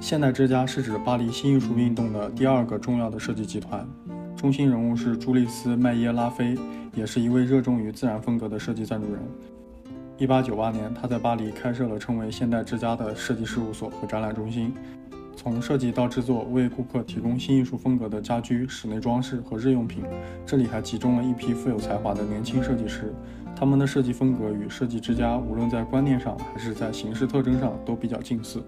现代之家是指巴黎新艺术运动的第二个重要的设计集团，中心人物是朱丽斯·麦耶拉菲，也是一位热衷于自然风格的设计赞助人。1898年，他在巴黎开设了称为“现代之家”的设计事务所和展览中心。从设计到制作，为顾客提供新艺术风格的家居、室内装饰和日用品。这里还集中了一批富有才华的年轻设计师，他们的设计风格与设计之家无论在观念上还是在形式特征上都比较近似。